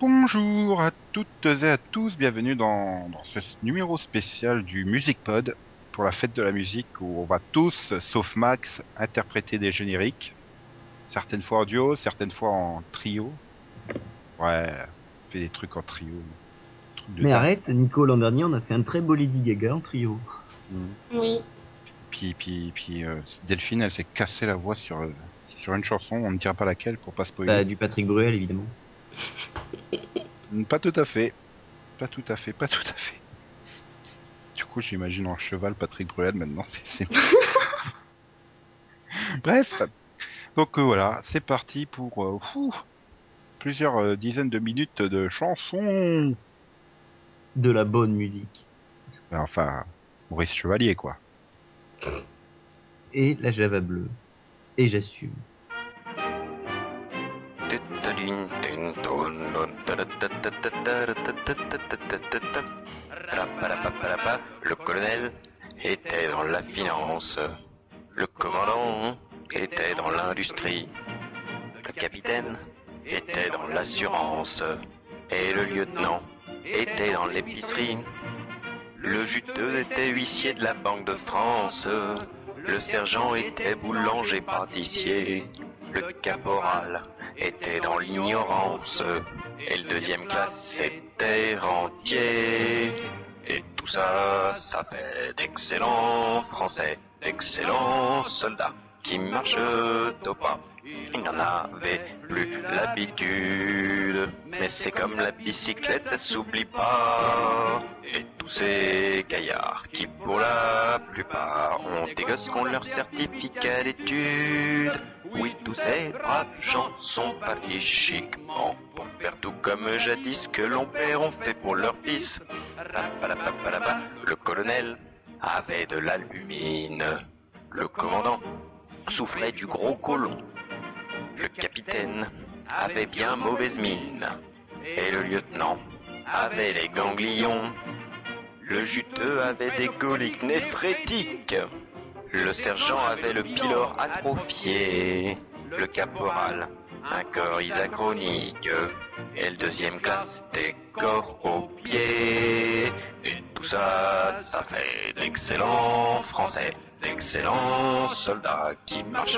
Bonjour à toutes et à tous, bienvenue dans, dans ce numéro spécial du Music Pod pour la fête de la musique où on va tous, sauf Max, interpréter des génériques. Certaines fois en duo, certaines fois en trio. Ouais, on fait des trucs en trio. Trucs de Mais arrête, Nico, l'an dernier, on a fait un très beau Lady Gaga en trio. Mhm. Oui. Puis, puis, puis euh, Delphine, elle s'est cassé la voix sur, euh, sur une chanson, on ne dira pas laquelle pour pas spoiler. Bah, du Patrick Bruel, évidemment. Mm, Pas tout à fait. Pas tout à fait, pas tout à fait. Du coup, j'imagine en cheval Patrick Bruel maintenant. c'est- c'est- Bref. Donc euh, voilà, c'est parti pour euh, fou, plusieurs euh, dizaines de minutes de chansons. De la bonne musique. Enfin, Maurice Chevalier, quoi. Et la Java bleue. Et j'assume. Le colonel était dans la finance. Le commandant était dans l'industrie. Le capitaine était dans l'assurance. Et le lieutenant était dans l'épicerie. Le juteux était huissier de la Banque de France. Le sergent était boulanger pâtissier. Le caporal était dans l'ignorance. Et le deuxième classe était rentier. Et tout ça, ça fait d'excellents Français, d'excellents soldats qui marchent au pas. Il n'en avait plus l'habitude, mais c'est comme la bicyclette, ça s'oublie pas. Et tous ces gaillards qui, pour la plupart, ont des gosses qui ont leur certificat d'études. Oui, tous ces braves gens sont partis chiquement pour faire tout comme jadis que l'on père ont fait pour leur fils. Le colonel avait de l'albumine. Le commandant souffrait du gros colon. Le capitaine avait bien mauvaise mine. Et le lieutenant avait les ganglions. Le juteux avait des coliques néphrétiques. Le sergent avait le pylore atrophié. Le caporal, un corps isachronique. Et le deuxième classe, des corps aux pieds. Tout ça, ça fait d'excellents Français, d'excellents soldats qui marchent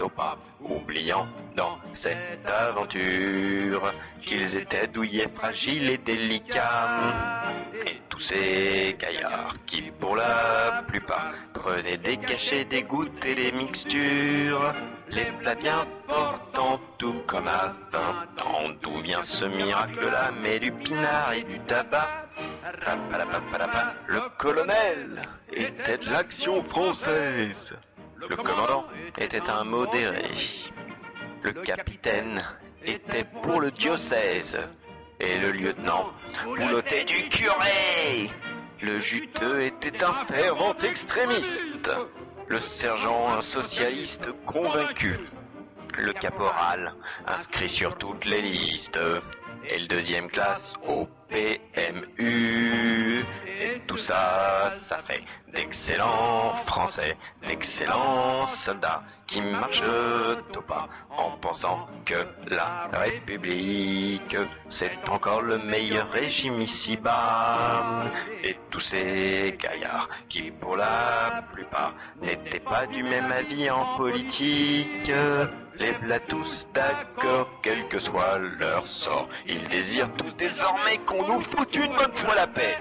au pas, oubliant dans cette aventure qu'ils étaient douillets, fragiles et délicats. Et tous ces gaillards qui, pour la plupart, prenaient des cachets, des gouttes et des mixtures, les plats bien portants, tout comme à 20 ans. D'où vient ce miracle-là? Mais du pinard et du tabac. Le colonel était de l'action française. Le commandant était un modéré. Le capitaine était pour le diocèse. Et le lieutenant boulotait du curé. Le juteux était un fervent extrémiste. Le sergent un socialiste convaincu. Le caporal inscrit sur toutes les listes. Et le deuxième classe au PMU. Et tout ça, ça fait d'excellents Français, d'excellents soldats qui marchent au pas en pensant que la République, c'est encore le meilleur régime ici-bas. Et tous ces gaillards qui, pour la plupart, n'étaient pas du même avis en politique, les v'là tous d'accord, quel que soit leur sort. Ils désirent tous désormais qu'on nous foute une bonne fois la paix.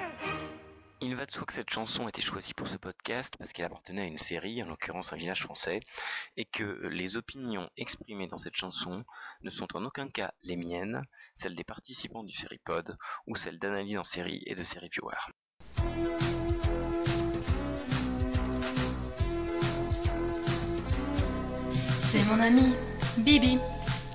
Il va de soi que cette chanson a été choisie pour ce podcast parce qu'elle appartenait à une série, en l'occurrence un village français, et que les opinions exprimées dans cette chanson ne sont en aucun cas les miennes, celles des participants du Seripod ou celles d'analyse en série et de série viewer. C'est mon ami Bibi.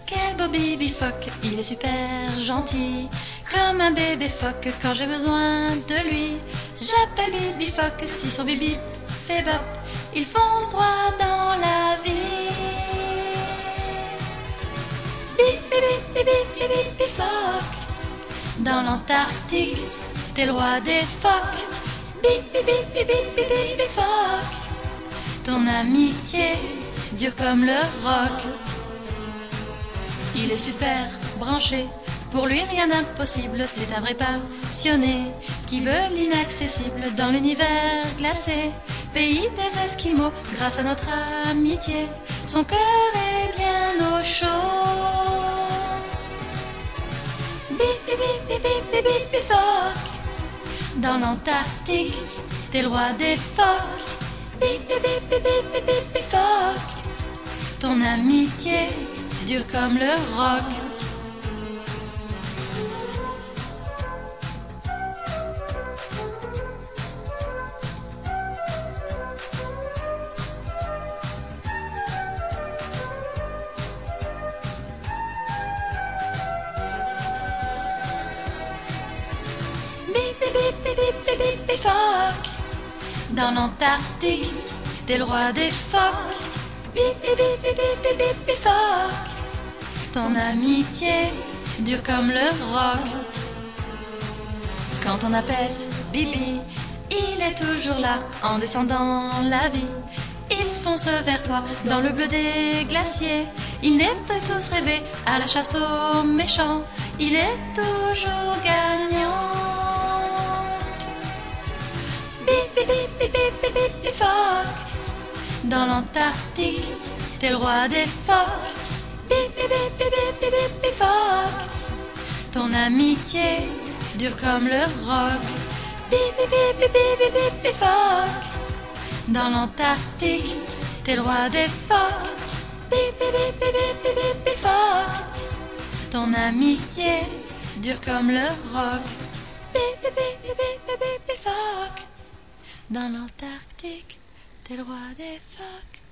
Quel beau Bibi phoque, il est super gentil. Comme un bébé phoque quand j'ai besoin de lui. J'appelle Bibi phoque si son bibi fait bop. Il fonce droit dans la vie. Bibi, bibi, bibi, bibi phoque. Dans l'Antarctique, t'es le roi des phoques. Bibi, bibi, bibi, bibi, bibi. Ton amitié dur comme le roc. Il est super branché Pour lui, rien d'impossible, c'est un vrai passionné qui veut l'inaccessible dans l'univers glacé. Pays des Esquimaux, grâce à notre amitié, son cœur est bien au chaud. Bip, bip, bip, bip, phoque. Dans l'Antarctique, t'es le roi des phoques. Bip, bip, bip, bip, bip, bip, bip, bip, phoque. Ton amitié dure comme le roc. Dans l'Antarctique, t'es le roi des phoques. Bip, bip, bip, bip, bip, bip, bip. Ton amitié dure comme le roc. Quand on appelle Bibi, il est toujours là en descendant la vie. Il fonce vers toi dans le bleu des glaciers. Il n'est pas tous rêver à la chasse aux méchants. Il est toujours gagnant. Bip, bip, bip, bip. Dans l'Antarctique, t'es le roi des phoques. Ton amitié dure comme le roc. Dans l'Antarctique, t'es le roi des phoques. Ton amitié dure comme le roc. Dans l'Antarctique, t'es le roi des phoques.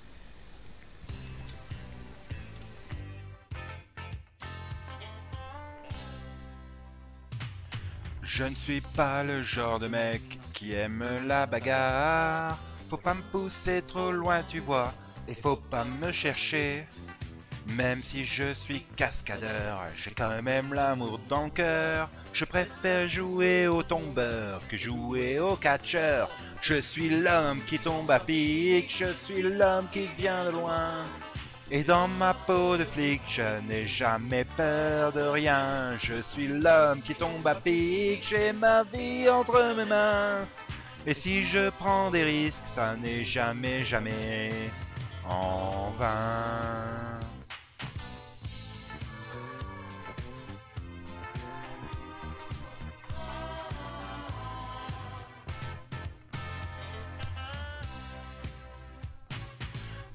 Je ne suis pas le genre de mec qui aime la bagarre. Faut pas me pousser trop loin, tu vois, et faut pas me chercher. Même si je suis cascadeur, j'ai quand même l'amour dans le cœur. Je préfère jouer au tombeur que jouer au catcheur. Je suis l'homme qui tombe à pic, je suis l'homme qui vient de loin. Et dans ma peau de flic, je n'ai jamais peur de rien. Je suis l'homme qui tombe à pic, j'ai ma vie entre mes mains. Et si je prends des risques, ça n'est jamais, jamais en vain.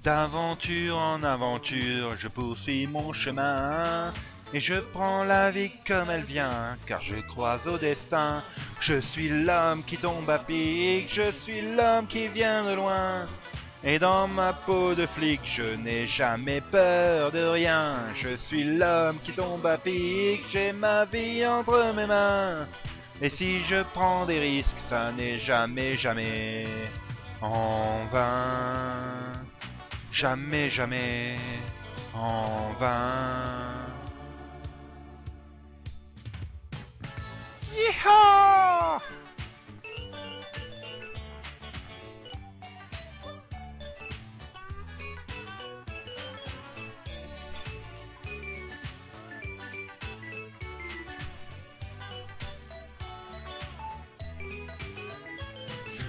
D'aventure en aventure, je poursuis mon chemin. Et je prends la vie comme elle vient, car je crois au destin. Je suis l'homme qui tombe à pic, je suis l'homme qui vient de loin. Et dans ma peau de flic, je n'ai jamais peur de rien. Je suis l'homme qui tombe à pic, j'ai ma vie entre mes mains. Et si je prends des risques, ça n'est jamais, jamais en vain. Jamais, jamais en vain.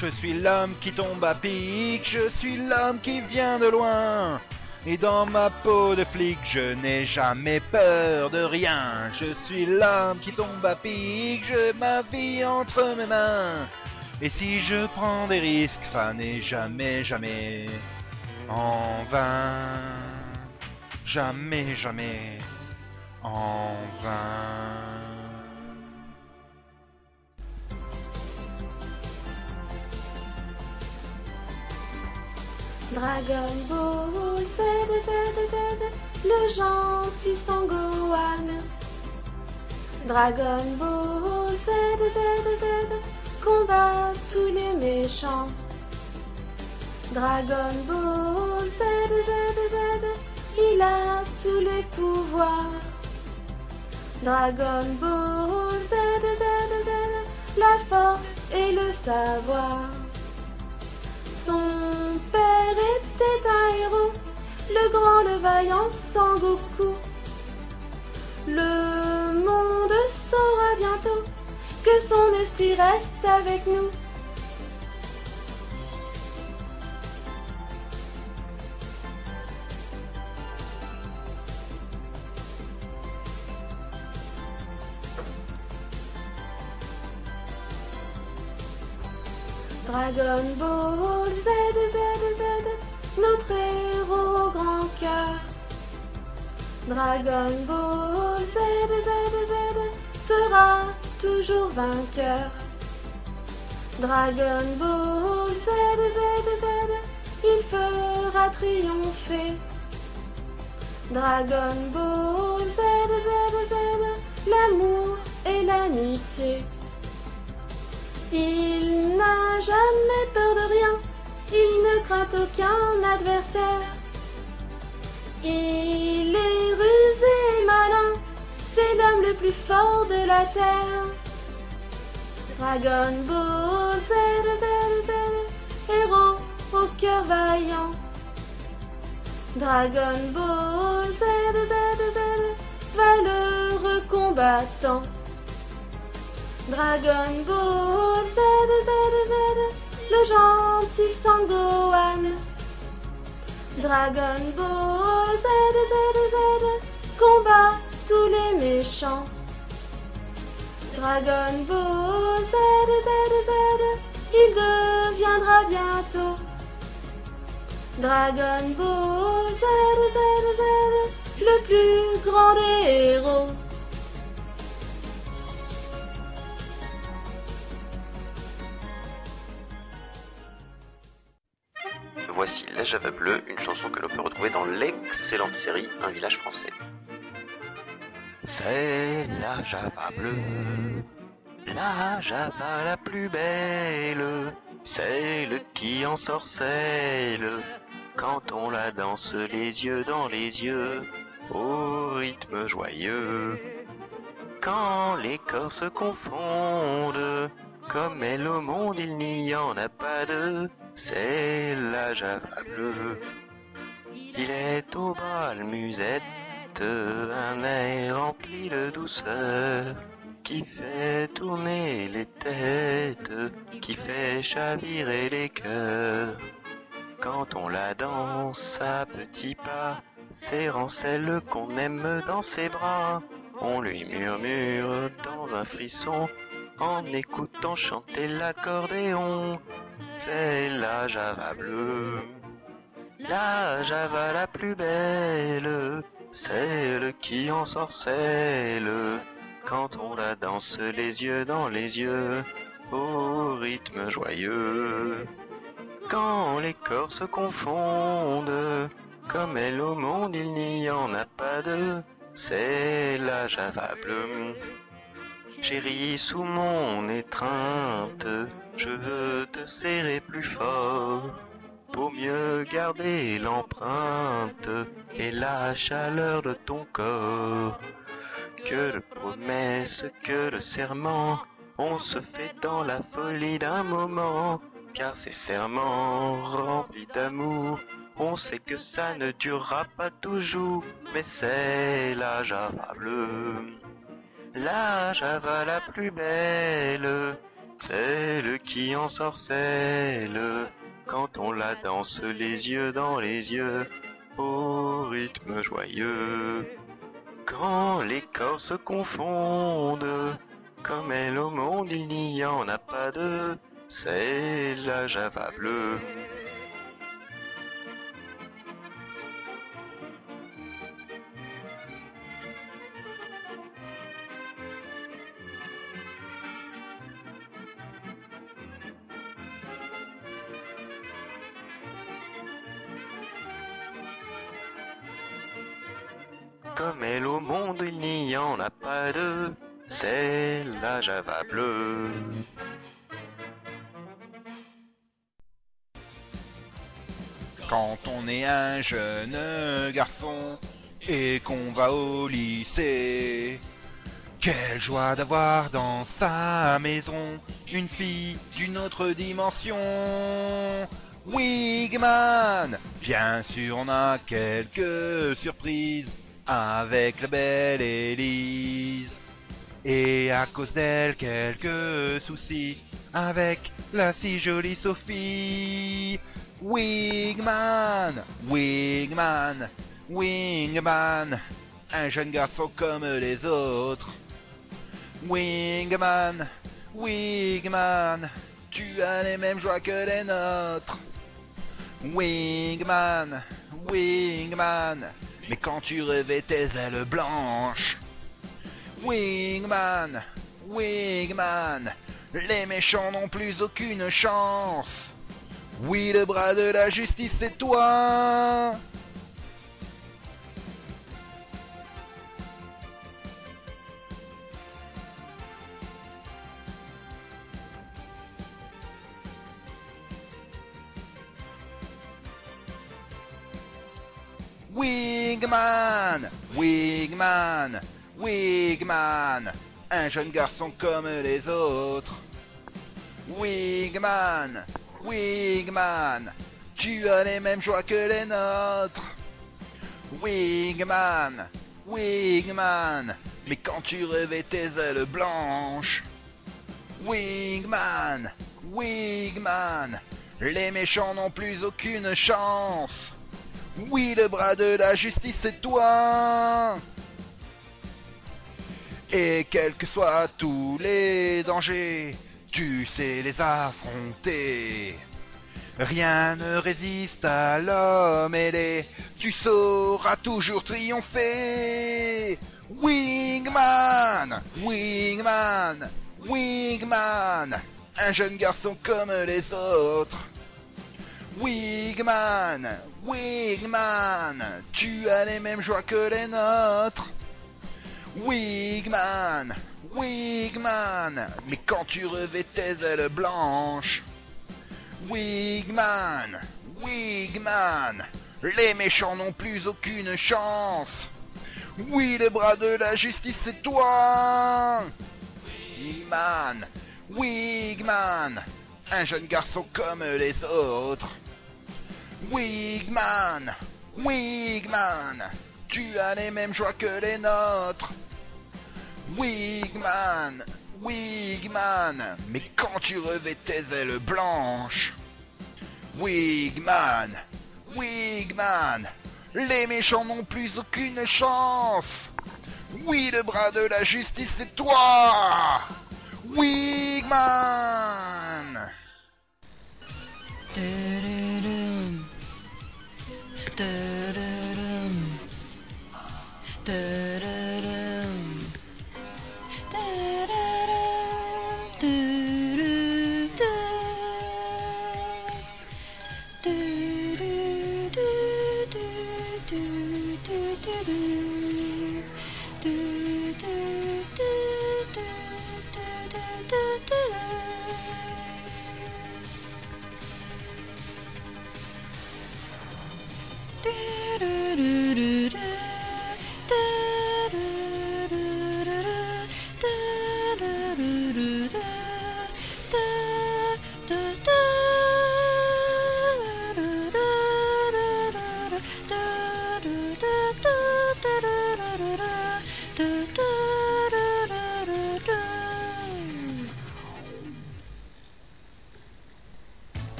Je suis l'homme qui tombe à pic, je suis l'homme qui vient de loin. Et dans ma peau de flic, je n'ai jamais peur de rien. Je suis l'homme qui tombe à pic, j'ai ma vie entre mes mains. Et si je prends des risques, ça n'est jamais, jamais en vain. Jamais, jamais en vain. Dragon Ball Z, Z, Z, le gentil Sangohan. Dragon Ball Z, Z, Z, combat tous les méchants. Dragon Ball Z, Z, Z, il a tous les pouvoirs. Dragon Ball Z, Z, Z, la force et le savoir. Son père était un héros, le grand, le vaillant Sangoku. Le monde saura bientôt que son esprit reste avec nous. Dragon Ball Z, Z, Z, notre héros grand cœur. Dragon Ball Z, Z, Z, sera toujours vainqueur. Dragon Ball Z, Z, Z, il fera triompher. Dragon Ball Z, Z, Z, l'amour et l'amitié. Il n'a jamais peur de rien, il ne craint aucun adversaire. Il est rusé et malin, c'est l'homme le plus fort de la terre. Dragon Ball Z, héros au cœur vaillant. Dragon Ball Z, valeureux combattant. Dragon Ball Z, le gentil Sangohan. Dragon Ball Z, combat tous les méchants. Dragon Ball Z, il deviendra bientôt. Dragon Ball Z, le plus grand des héros. Java Bleue, une chanson que l'on peut retrouver dans l'excellente série Un village français. C'est la Java bleue, la Java la plus belle, celle qui ensorcelle quand on la danse les yeux dans les yeux, au rythme joyeux. Quand les corps se confondent, comme elle au monde il n'y en a pas deux, c'est la Java. Il est au bal musette, un air rempli de douceur, qui fait tourner les têtes, qui fait chavirer les cœurs. Quand on la danse à petits pas, serrant celle qu'on aime dans ses bras, on lui murmure dans un frisson, en écoutant chanter l'accordéon. C'est la Java bleue. La Java la plus belle, celle qui ensorcelle, quand on la danse les yeux dans les yeux, au rythme joyeux. Quand les corps se confondent, comme elle au monde il n'y en a pas deux, c'est la Java bleue. Chérie, sous mon étreinte, je veux te serrer plus fort pour mieux garder l'empreinte et la chaleur de ton corps. Que de promesses, que de serments, on se fait dans la folie d'un moment, car ces serments remplis d'amour, on sait que ça ne durera pas toujours, mais c'est la Java. La Java la plus belle, celle qui ensorcelle, quand on la danse les yeux dans les yeux, au rythme joyeux. Quand les corps se confondent, comme elle au monde il n'y en a pas deux, c'est la Java bleue. Jeune garçon et qu'on va au lycée, quelle joie d'avoir dans sa maison une fille d'une autre dimension. Wigman, bien sûr on a quelques surprises avec la belle Élise. Et à cause d'elle, quelques soucis avec la si jolie Sophie. Wingman, Wingman, Wingman, un jeune garçon comme les autres. Wingman, Wingman, tu as les mêmes joies que les nôtres. Wingman, Wingman, mais quand tu revais tes ailes blanches. Wingman, Wingman, les méchants n'ont plus aucune chance. Oui, le bras de la justice, c'est toi. Wingman, Wingman, Wingman, un jeune garçon comme les autres. Wingman, Wingman, tu as les mêmes joies que les nôtres. Wingman, Wingman, mais quand tu revais tes ailes blanches. Wingman, Wingman, les méchants n'ont plus aucune chance. Oui, le bras de la justice, c'est toi. Et quels que soient tous les dangers, tu sais les affronter. Rien ne résiste à l'homme ailé, tu sauras toujours triompher. Wingman, Wingman, Wingman, un jeune garçon comme les autres. Wingman, Wingman, tu as les mêmes joies que les nôtres. Wingman, Wingman, mais quand tu revais tes ailes blanches. Wingman, Wingman, les méchants n'ont plus aucune chance. Oui, le bras de la justice, c'est toi. Wingman, Wingman, un jeune garçon comme les autres. Wigman, Wigman, tu as les mêmes joies que les nôtres. Wigman, Wigman, mais quand tu revais tes ailes blanches. Wigman, Wigman, les méchants n'ont plus aucune chance. Oui, le bras de la justice, c'est toi. Wigman.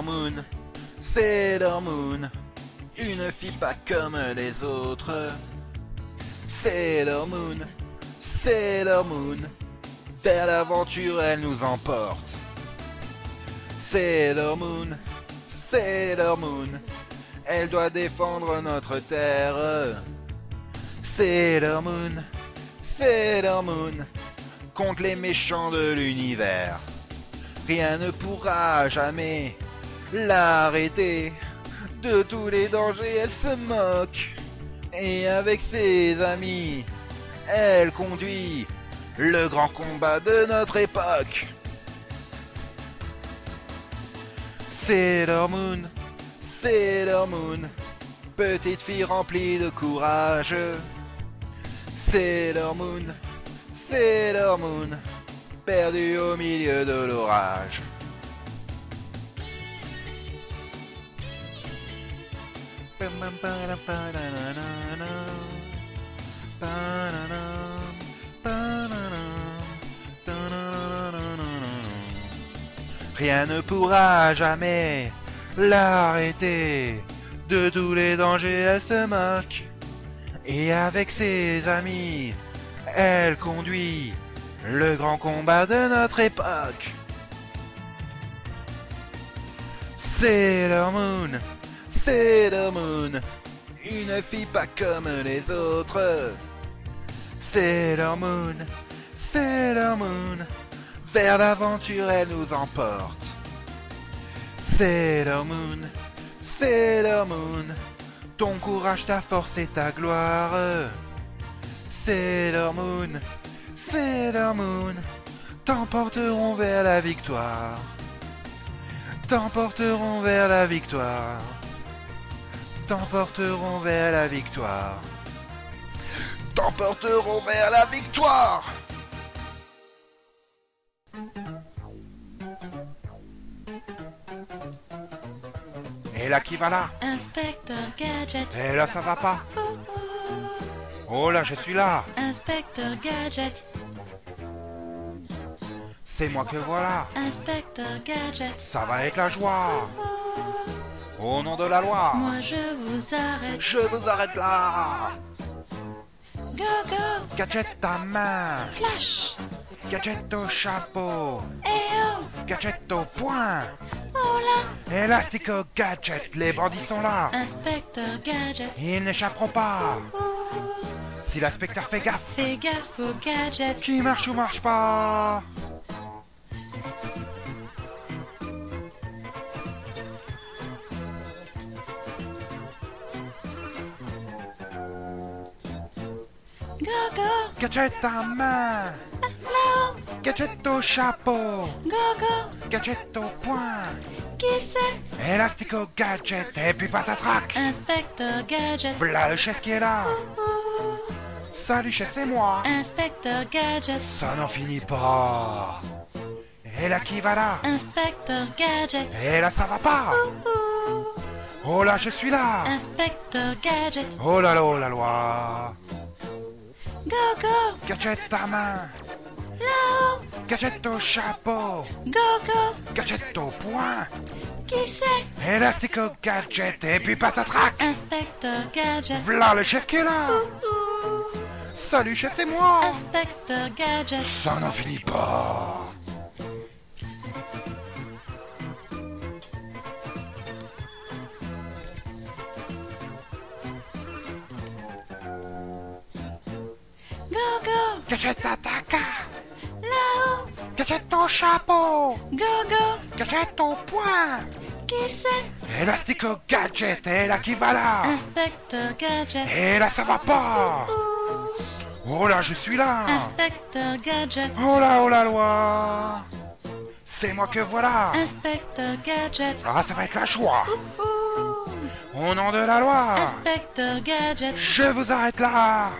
Sailor Moon, Sailor Moon, une fille pas comme les autres. Sailor Moon, Sailor Moon, vers l'aventure elle nous emporte. Sailor Moon, Sailor Moon, elle doit défendre notre terre. Sailor Moon, Sailor Moon, contre les méchants de l'univers. Rien ne pourra jamais l'arrêter. De tous les dangers, elle se moque. Et avec ses amis, elle conduit le grand combat de notre époque. Sailor Moon, Sailor Moon, petite fille remplie de courage. Sailor Moon, Sailor Moon, perdue au milieu de l'orage. Rien ne pourra jamais l'arrêter. De tous les dangers, elle se moque. Et avec ses amis, elle conduit le grand combat de notre époque. Sailor Moon, Sailor Moon, une fille pas comme les autres. Sailor Moon, Sailor Moon, vers l'aventure elle nous emporte. Sailor Moon, Sailor Moon, ton courage, ta force et ta gloire. Sailor Moon, Sailor Moon, t'emporteront vers la victoire. T'emporteront vers la victoire. T'emporteront vers la victoire. T'emporteront vers la victoire. Et là qui va là? Inspecteur Gadget. Et là ça va pas? Oh, oh. Oh là je suis là Inspecteur Gadget. C'est moi que voilà Inspecteur Gadget. Ça va être la joie Oh, Au nom de la loi moi je vous arrête. Je vous arrête là Go, go. Gadget ta main Flash. Gadget au chapeau Eh oh. Gadget au poing Oh là. Élastico Gadget, les bandits sont là Inspecteur Gadget. Ils n'échapperont pas. Si l'inspecteur fait gaffe Fais gaffe au gadget. Qui marche ou marche pas Gadget ta main. Gadget au chapeau Go, go. Gadget au poing Qui c'est? Élastico Gadget et puis patatrac Inspecteur Gadget. Voilà le chef qui est là Oh. Salut chef, c'est moi Inspecteur Gadget. Ça n'en finit pas Et là qui va là? Inspecteur Gadget. Et là ça va pas Oh. Oh là je suis là Inspecteur Gadget. Oh là là oh la loi Go, go. Gadget ta main Là-haut. Gadget au chapeau Go, go. Gadget au poing Qui c'est? Élastico Gadget et puis patatrac Inspecteur Gadget. Voilà le chef qui est là. Salut chef, c'est moi Inspecteur Gadget. Ça n'en finit pas Gadget attaque Là-haut. Gadget au chapeau Go, go. Gadget au poing Qui c'est? Élastico Gadget et là qui va là Inspecteur Gadget. Et là ça va pas Oh. Oh là je suis là Inspecteur Gadget. Oh là oh la loi C'est moi que voilà Inspecteur Gadget. Ah ça va être la joie. Au nom de la loi Inspecteur Gadget. Je vous arrête là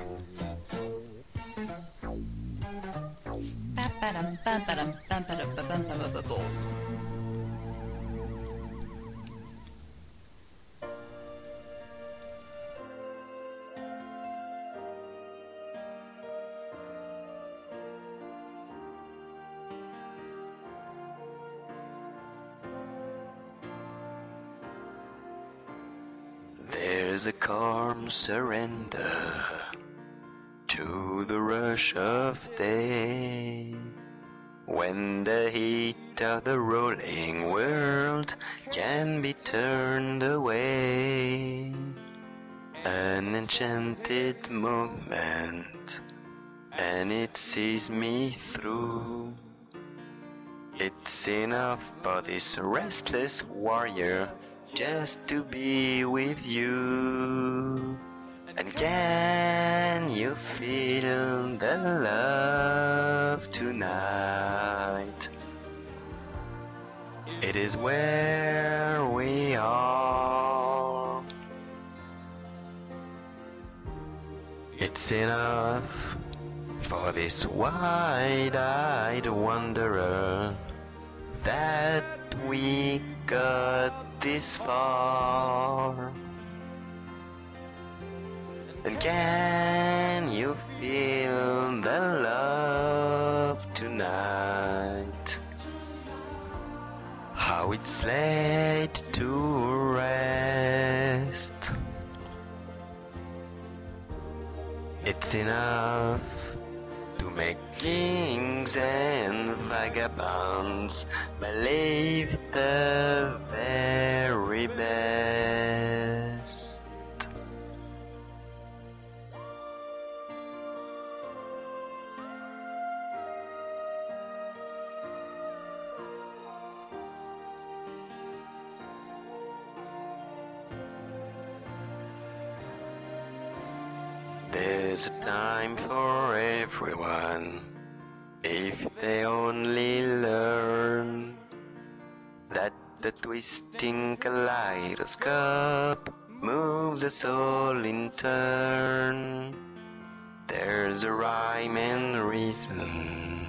There's a calm surrender the rush of day. When the heat of the rolling world can be turned away. An enchanted moment, and it sees me through. It's enough for this restless warrior just to be with you. And can you feel the love tonight? It is where we are. It's enough for this wide-eyed wanderer that we got this far. And can you feel the love tonight? How it's late to rest. It's enough to make kings and vagabonds believe the very best. There's a time for everyone if they only learn that the twisting kaleidoscope moves us all in turn. There's a rhyme and reason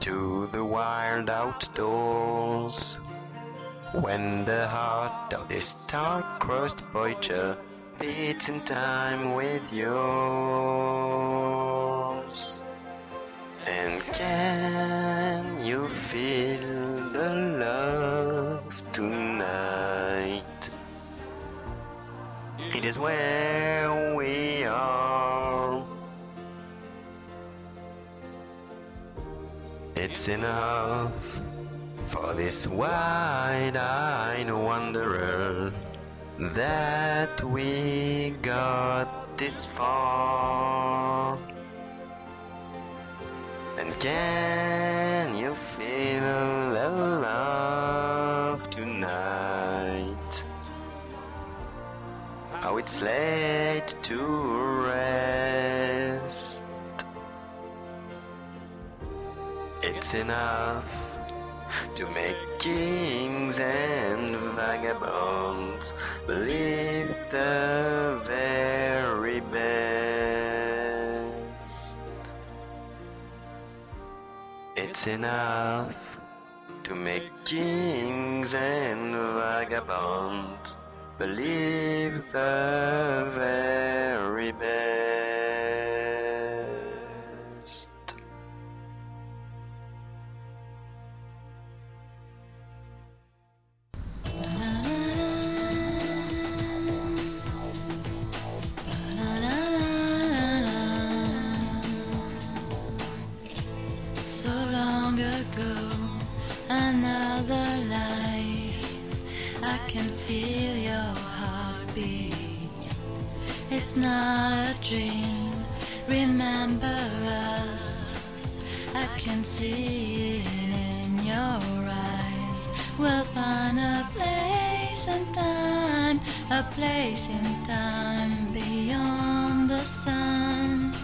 to the wild outdoors. When the heart of this star-crossed voyager beats in time with yours. And can you feel the love tonight? It is where we are. It's enough for this wide-eyed wanderer that we got this far. And can you feel love tonight? How it's late to rest. It's enough to make kings and vagabonds believe the very best. It's enough to make kings and vagabonds believe the very best. I can see it in your eyes. We'll find a place and time, a place in time beyond the sun.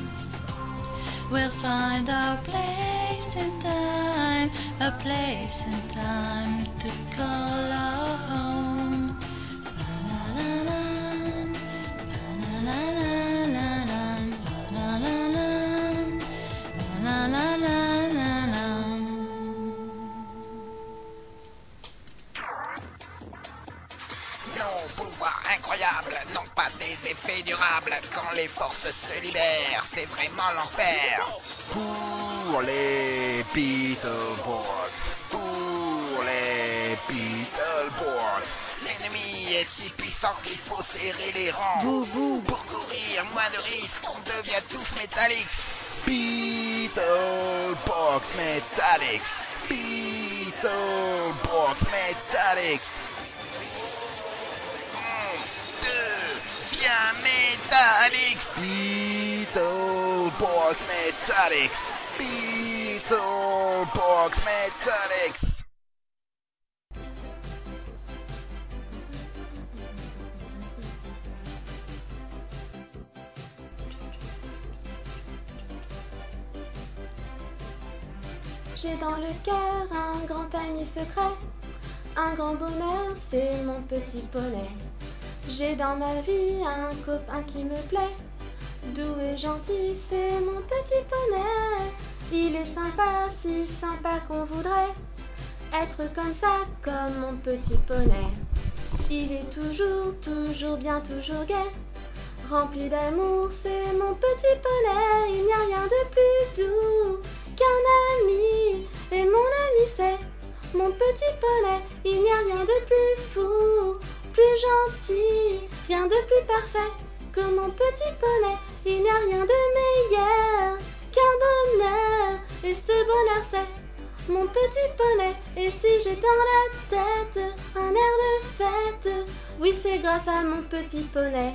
We'll find our place in time, a place in time to call our home. Quand les forces se libèrent, c'est vraiment l'enfer. Pour les Beetleborgs. Pour les Beetleborgs. L'ennemi est si puissant qu'il faut serrer les rangs. Pour courir moins de risques, on devient tous métalliques. Beetleborgs Metallics. Beetleborgs Metallics. Devient métalliques. Beetleborgs Metallics. Beetleborgs Metallics. J'ai dans le cœur un grand ami secret, un grand bonheur, c'est mon petit poney. J'ai dans ma vie un copain qui me plaît, doux et gentil, c'est mon petit poney. Il est sympa, si sympa qu'on voudrait être comme ça, comme mon petit poney. Il est toujours, toujours bien, toujours gai. Rempli d'amour, c'est mon petit poney. Il n'y a rien de plus doux qu'un ami. Et mon ami, c'est mon petit poney. Il n'y rien de plus fou, plus gentil, rien de plus parfait que mon petit poney. Il n'y a rien de meilleur qu'un bonheur, et ce bonheur c'est mon petit poney. Et si j'ai dans la tête un air de fête, oui c'est grâce à mon petit poney.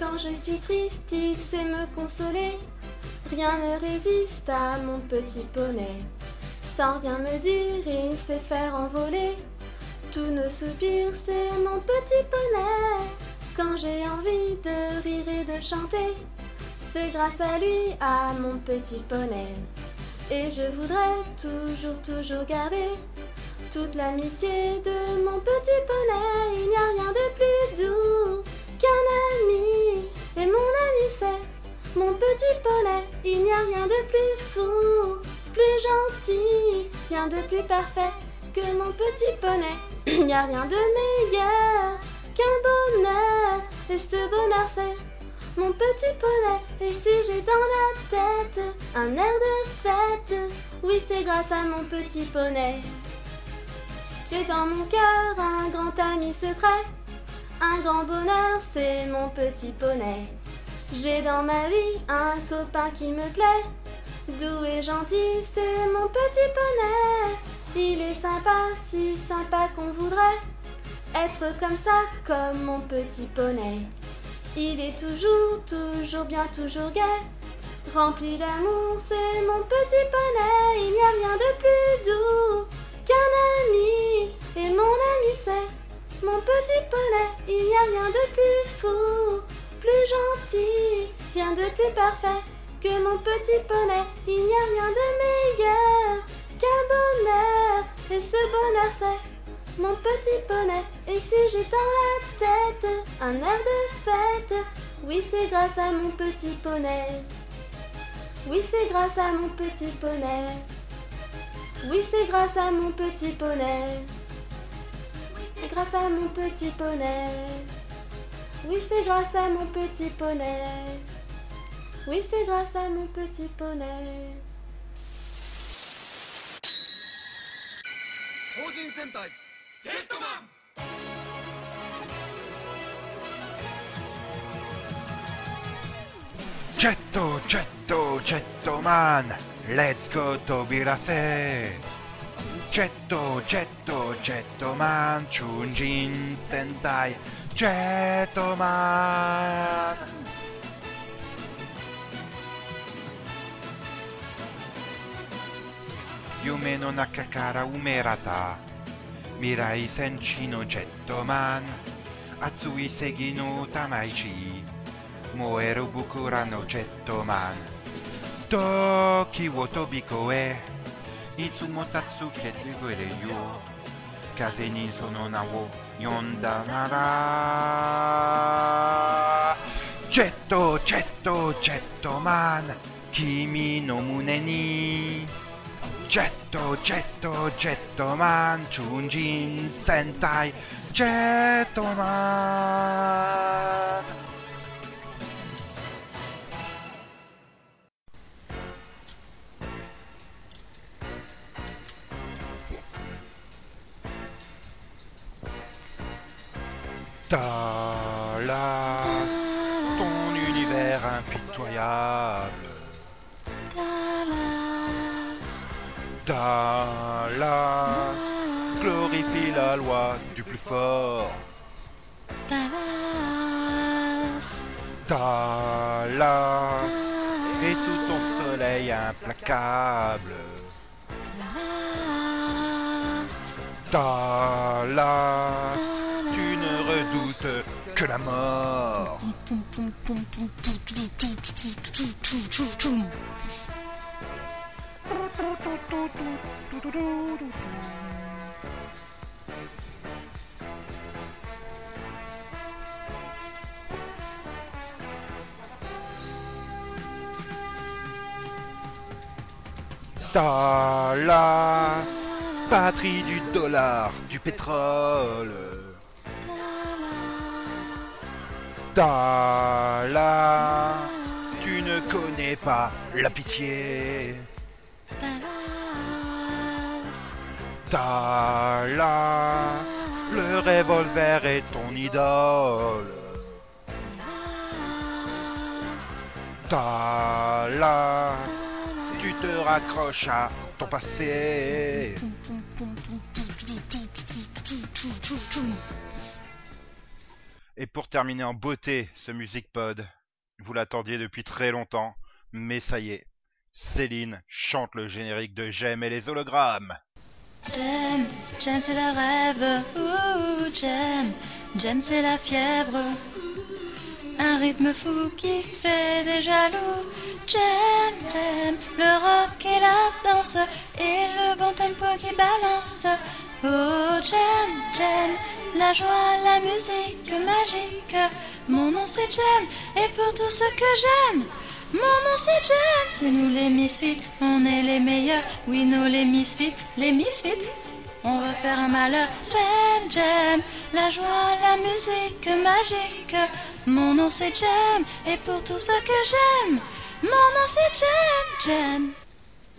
Quand je suis triste, il sait me consoler. Rien ne résiste à mon petit poney. Sans rien me dire, il sait faire envoler. Tous nos soupirs, c'est mon petit poney. Quand j'ai envie de rire et de chanter, c'est grâce à lui, à mon petit poney. Et je voudrais toujours, toujours garder toute l'amitié de mon petit poney. Il n'y a rien de plus doux qu'un ami. Et mon ami, c'est mon petit poney. Il n'y a rien de plus fou, plus gentil, rien de plus parfait que mon petit poney. Il n'y a rien de meilleur qu'un bonheur. Et ce bonheur, c'est mon petit poney. Et si j'ai dans la tête un air de fête, oui, c'est grâce à mon petit poney. J'ai dans mon cœur un grand ami secret. Un grand bonheur, c'est mon petit poney. J'ai dans ma vie un copain qui me plaît. Doux et gentil, c'est mon petit poney. Il est sympa, si sympa qu'on voudrait être comme ça, comme mon petit poney. Il est toujours, toujours bien, toujours gai. Rempli d'amour, c'est mon petit poney. Il n'y a rien de plus doux qu'un ami. Et mon ami, c'est mon petit poney. Il n'y a rien de plus fou, plus gentil, rien de plus parfait que mon petit poney. Il n'y a rien de meilleur qu'un bonheur. Et ce bonheur, c'est mon petit poney. Et si j'ai dans la tête un air de fête, oui, c'est grâce à mon petit poney. Oui, c'est grâce à mon petit poney. Oui, c'est grâce à mon petit poney. C'est grâce à mon petit poney. Oui, c'est grâce à mon petit poney. Oui, c'est grâce à mon petit poney. Jetto, Jetto, Jettoman, let's go Tobirase Jetto, Jetto, Jetto Man, Chunjin Sentai, Jetto Man. Yume no Nakakara Umerata, Mirai Senshi no Jetto Man, Atsui Segi no Tamaichi. Moeru bukura no jetto man Toki wo tobiko e いつも助けてくれよ。風にその名を呼んだなら。ジェットジェットジェットマン。君の胸に。ジェットジェットジェットマン。超人戦隊ジェットマン。Dallas, ton univers impitoyable. Dallas, glorifie la loi du plus fort. Dallas, et sous ton soleil implacable. Redoutes que la mort. Dallas, patrie du dollar, du pétrole. Dallas, tu ne connais pas la pitié. Dallas, Dallas, le revolver est ton idole. Dallas, tu te raccroches à ton passé. Et pour terminer en beauté ce Music Pod, vous l'attendiez depuis très longtemps, mais ça y est, Céline chante le générique de J'aime et les hologrammes. J'aime, j'aime c'est le rêve, j'aime, j'aime c'est la fièvre. Un rythme fou qui fait des jaloux. J'aime, j'aime le rock et la danse et le bon tempo qui balance. Oh, j'aime, j'aime la joie, la musique magique. Mon nom c'est J'aime et pour tout ce que j'aime. Mon nom c'est J'aime, c'est nous les misfits, on est les meilleurs. Oui, nous les misfits, les misfits. On va faire un malheur. J'aime, j'aime la joie, la musique magique. Mon nom c'est J'aime et pour tout ce que j'aime. Mon nom c'est J'aime, j'aime.